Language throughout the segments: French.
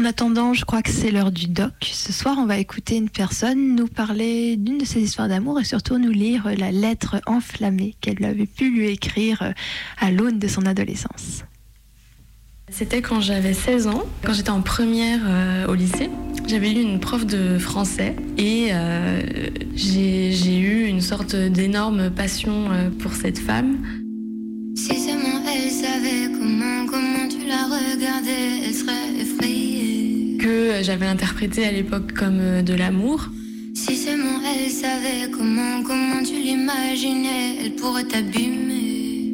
En attendant, je crois que c'est l'heure du doc. Ce soir, on va écouter une personne nous parler d'une de ses histoires d'amour et surtout nous lire la lettre enflammée qu'elle avait pu lui écrire à l'aune de son adolescence. C'était quand j'avais 16 ans, quand j'étais en première euh, au lycée. J'avais eu une prof de français et euh, j'ai eu une sorte d'énorme passion euh, pour cette femme. Si seulement elle savait comment, comment tu la regardais, elle serait effrayée. Que j'avais interprété à l'époque comme de l'amour. Si seulement elle savait comment, comment tu l'imaginais, elle pourrait t'abîmer.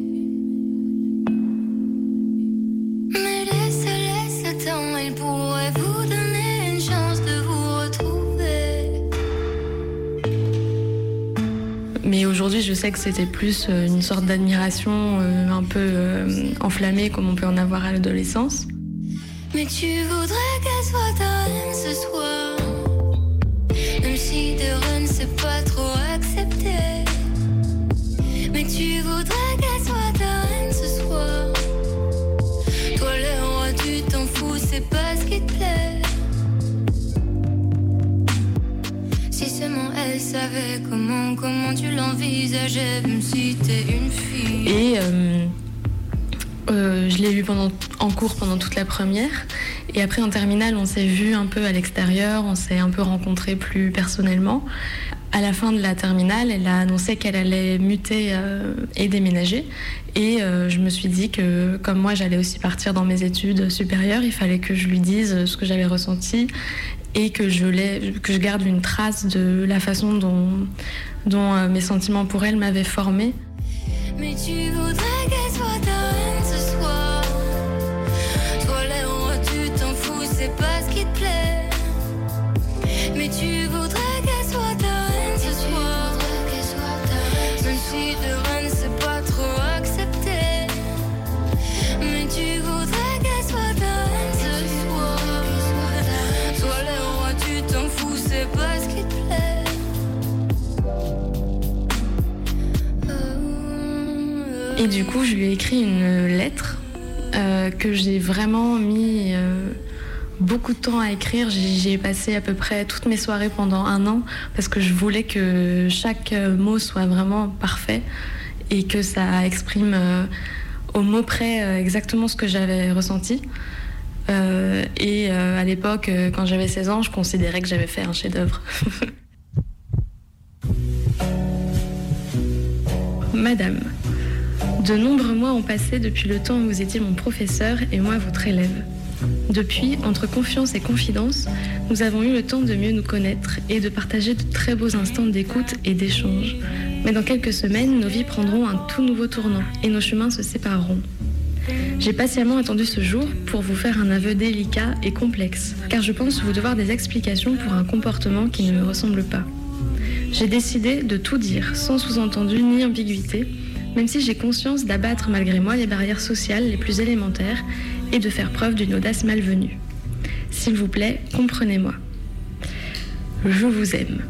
Mais aujourd'hui, je sais que c'était plus euh, une sorte d'admiration euh, un peu euh, enflammée comme on peut en avoir à l'adolescence. Mais tu voudrais qu'elle Et euh, euh, je l'ai lu pendant, en cours pendant toute la première. Et après, en terminale, on s'est vu un peu à l'extérieur, on s'est un peu rencontrés plus personnellement. À la fin de la terminale, elle a annoncé qu'elle allait muter euh, et déménager. Et je me suis dit que, comme moi, j'allais aussi partir dans mes études supérieures, il fallait que je lui dise ce que j'avais ressenti et que je, que je garde une trace de la façon dont, dont euh, mes sentiments pour elle m'avaient formée. Mais tu voudrais qu'elle soit Et du coup, je lui ai écrit une lettre euh, que j'ai vraiment mis euh, beaucoup de temps à écrire. J'y ai passé à peu près toutes mes soirées pendant un an parce que je voulais que chaque mot soit vraiment parfait et que ça exprime euh, au mot près exactement ce que j'avais ressenti. et à l'époque, quand j'avais 16 ans, je considérais que j'avais fait un chef-d'œuvre. Madame, de nombreux mois ont passé depuis le temps où vous étiez mon professeur et moi votre élève. Depuis, entre confiance et confidence, nous avons eu le temps de mieux nous connaître et de partager de très beaux instants d'écoute et d'échange. Mais dans quelques semaines, nos vies prendront un tout nouveau tournant et nos chemins se sépareront. J'ai patiemment attendu ce jour pour vous faire un aveu délicat et complexe, car je pense vous devoir des explications pour un comportement qui ne me ressemble pas. J'ai décidé de tout dire, sans sous-entendu ni ambiguïté, même si j'ai conscience d'abattre malgré moi les barrières sociales les plus élémentaires de faire preuve d'une audace malvenue. S'il vous plaît, comprenez-moi. Je vous aime.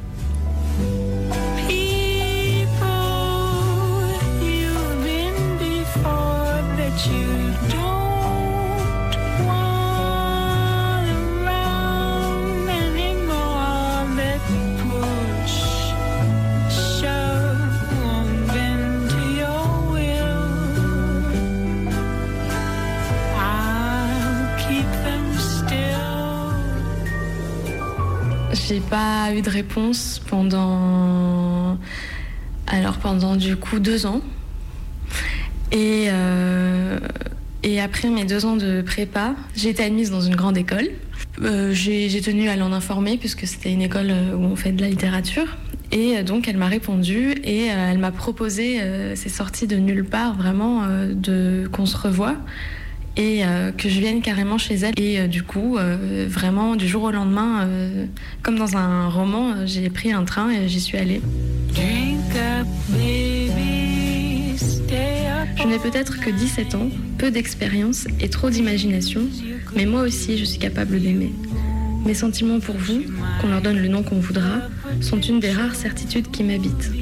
Pas eu de réponse pendant. Alors, pendant du coup deux ans. Et, euh, et après mes deux ans de prépa, j'ai été admise dans une grande école. Euh, j'ai tenu à l'en informer puisque c'était une école où on fait de la littérature. Et donc elle m'a répondu et euh, elle m'a proposé, c'est sorti de nulle part vraiment, de qu'on se revoie et que je vienne carrément chez elle. Et du coup, vraiment du jour au lendemain, comme dans un roman, j'ai pris un train et j'y suis allée. Je n'ai peut-être que 17 ans, peu d'expérience et trop d'imagination, mais moi aussi je suis capable d'aimer. Mes sentiments pour vous, qu'on leur donne le nom qu'on voudra, sont une des rares certitudes qui m'habitent.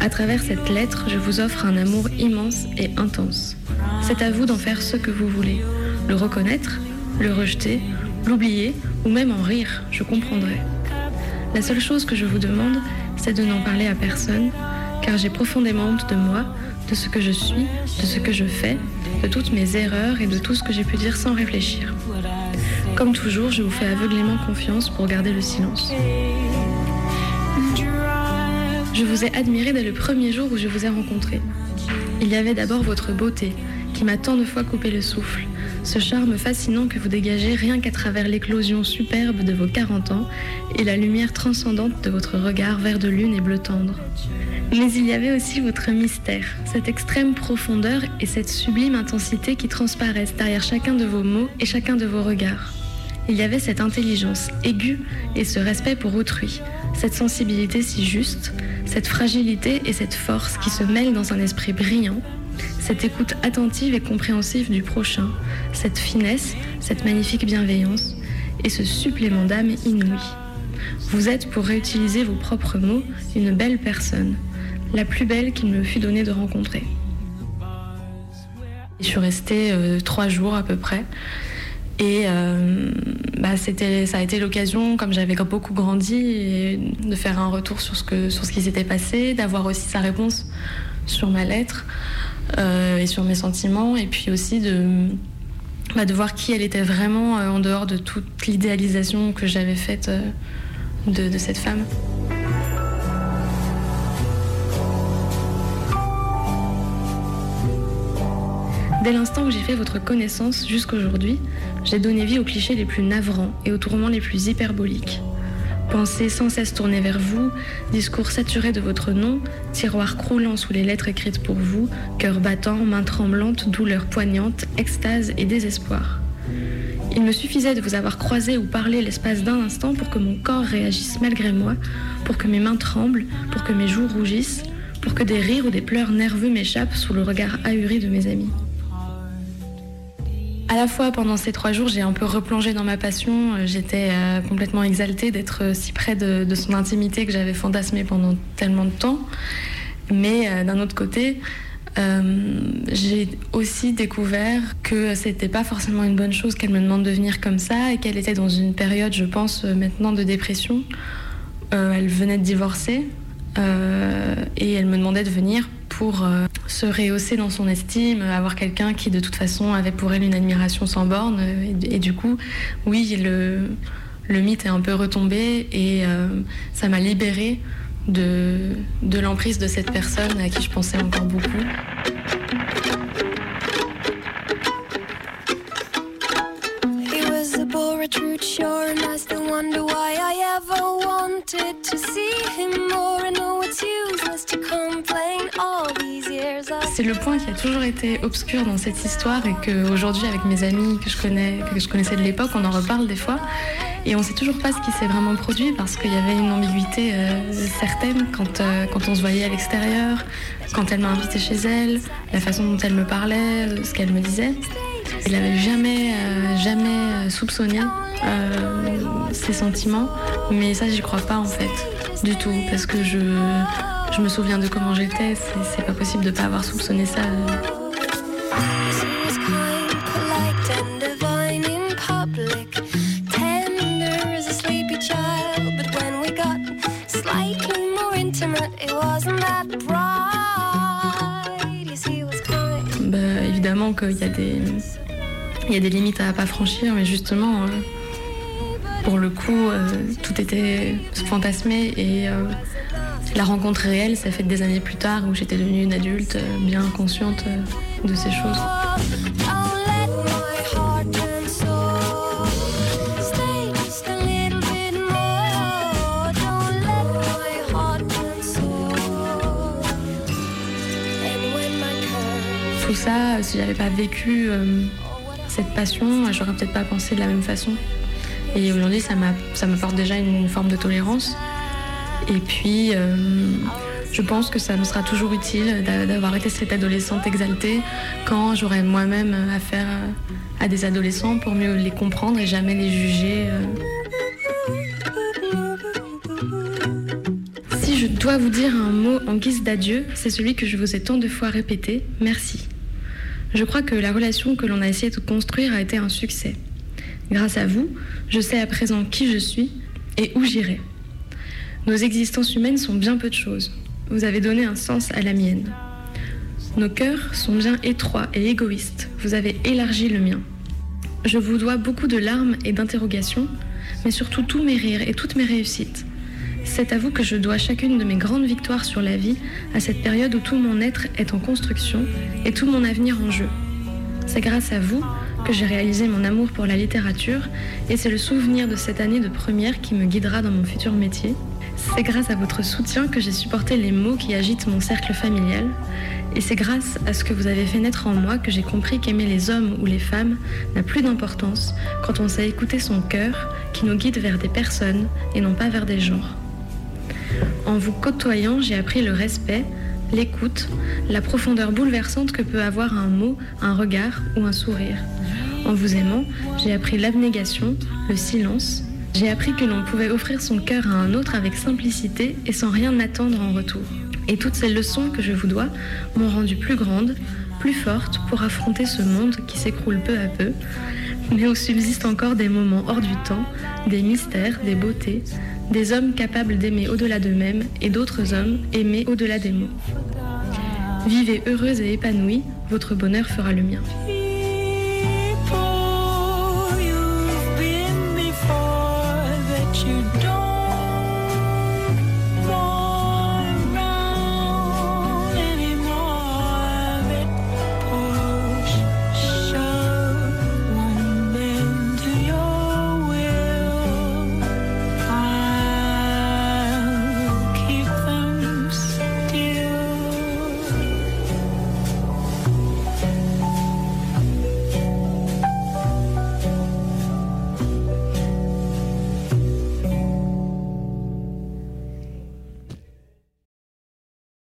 À travers cette lettre, je vous offre un amour immense et intense. C'est à vous d'en faire ce que vous voulez. Le reconnaître, le rejeter, l'oublier ou même en rire, je comprendrai. La seule chose que je vous demande, c'est de n'en parler à personne, car j'ai profondément honte de moi, de ce que je suis, de ce que je fais, de toutes mes erreurs et de tout ce que j'ai pu dire sans réfléchir. Comme toujours, je vous fais aveuglément confiance pour garder le silence. Je vous ai admiré dès le premier jour où je vous ai rencontré. Il y avait d'abord votre beauté, qui m'a tant de fois coupé le souffle, ce charme fascinant que vous dégagez rien qu'à travers l'éclosion superbe de vos 40 ans et la lumière transcendante de votre regard vert de lune et bleu tendre. Mais il y avait aussi votre mystère, cette extrême profondeur et cette sublime intensité qui transparaissent derrière chacun de vos mots et chacun de vos regards. Il y avait cette intelligence aiguë et ce respect pour autrui, cette sensibilité si juste, cette fragilité et cette force qui se mêlent dans un esprit brillant, cette écoute attentive et compréhensive du prochain, cette finesse, cette magnifique bienveillance et ce supplément d'âme inouï. Vous êtes, pour réutiliser vos propres mots, une belle personne, la plus belle qu'il me fut donné de rencontrer. Je suis restée euh, trois jours à peu près. Et euh, bah, c'était, ça a été l'occasion, comme j'avais beaucoup grandi, de faire un retour sur ce, que, sur ce qui s'était passé, d'avoir aussi sa réponse sur ma lettre euh, et sur mes sentiments, et puis aussi de, bah, de voir qui elle était vraiment en dehors de toute l'idéalisation que j'avais faite de cette femme. Dès l'instant où j'ai fait votre connaissance jusqu'aujourd'hui, j'ai donné vie aux clichés les plus navrants et aux tourments les plus hyperboliques. Pensées sans cesse tournées vers vous, discours saturés de votre nom, tiroirs croulant sous les lettres écrites pour vous, cœur battant, mains tremblantes, douleurs poignantes, extase et désespoir. Il me suffisait de vous avoir croisé ou parlé l'espace d'un instant pour que mon corps réagisse malgré moi, pour que mes mains tremblent, pour que mes joues rougissent, pour que des rires ou des pleurs nerveux m'échappent sous le regard ahuri de mes amis. À la fois, pendant ces trois jours, j'ai un peu replongé dans ma passion. Euh, j'étais euh, complètement exaltée d'être euh, si près de, son intimité que j'avais fantasmé pendant tellement de temps. Mais d'un autre côté, j'ai aussi découvert que c'était pas forcément une bonne chose qu'elle me demande de venir comme ça et qu'elle était dans une période, je pense, maintenant de dépression. elle venait de divorcer et elle me demandait de venir pour se rehausser dans son estime, avoir quelqu'un qui de toute façon avait pour elle une admiration sans borne. Et, du coup, oui, le, mythe est un peu retombé et euh, ça m'a libérée de, de l'emprise de cette personne à qui je pensais encore beaucoup. C'est le point qui a toujours été obscur dans cette histoire et qu'aujourd'hui, avec mes amis que je, connais, que je connaissais de l'époque, on en reparle des fois. Et on ne sait toujours pas ce qui s'est vraiment produit parce qu'il y avait une ambiguïté euh, certaine quand, euh, quand on se voyait à l'extérieur, quand elle m'a invité chez elle, la façon dont elle me parlait, euh, ce qu'elle me disait. Elle n'avait jamais, jamais soupçonné ses sentiments, mais ça, j'y crois pas en fait, du tout, parce que je, je me souviens de comment j'étais, c'est pas possible de pas avoir soupçonné ça. Bah, évidemment qu'il y a des il y a des limites à pas franchir, mais justement, euh, pour le coup, euh, tout était fantasmé et euh, la rencontre réelle, ça fait des années plus tard où j'étais devenue une adulte bien consciente de ces choses. Tout ça, si j'avais pas vécu cette passion, j'aurais peut-être pas pensé de la même façon. Et aujourd'hui, ça m'apporte déjà une forme de tolérance. Et puis, euh, je pense que ça me sera toujours utile d'avoir été cette adolescente exaltée quand j'aurai moi-même affaire à des adolescents pour mieux les comprendre et jamais les juger. Euh. Si je dois vous dire un mot en guise d'adieu, c'est celui que je vous ai tant de fois répété, merci. Je crois que la relation que l'on a essayé de construire a été un succès. Grâce à vous, je sais à présent qui je suis et où j'irai. Nos existences humaines sont bien peu de choses. Vous avez donné un sens à la mienne. Nos cœurs sont bien étroits et égoïstes. Vous avez élargi le mien. Je vous dois beaucoup de larmes et d'interrogations, mais surtout tous mes rires et toutes mes réussites. C'est à vous que je dois chacune de mes grandes victoires sur la vie, à cette période où tout mon être est en construction et tout mon avenir en jeu. C'est grâce à vous que j'ai réalisé mon amour pour la littérature et c'est le souvenir de cette année de première qui me guidera dans mon futur métier. C'est grâce à votre soutien que j'ai supporté les maux qui agitent mon cercle familial et c'est grâce à ce que vous avez fait naître en moi que j'ai compris qu'aimer les hommes ou les femmes n'a plus d'importance quand on sait écouter son cœur qui nous guide vers des personnes et non pas vers des genres. En vous côtoyant, j'ai appris le respect, l'écoute, la profondeur bouleversante que peut avoir un mot, un regard ou un sourire. En vous aimant, j'ai appris l'abnégation, le silence. J'ai appris que l'on pouvait offrir son cœur à un autre avec simplicité et sans rien attendre en retour. Et toutes ces leçons que je vous dois m'ont rendue plus grande, plus forte pour affronter ce monde qui s'écroule peu à peu, mais où subsistent encore des moments hors du temps, des mystères, des beautés, des hommes capables d'aimer au-delà d'eux-mêmes et d'autres hommes aimés au-delà des mots. Vivez heureuse et épanouie, votre bonheur fera le mien.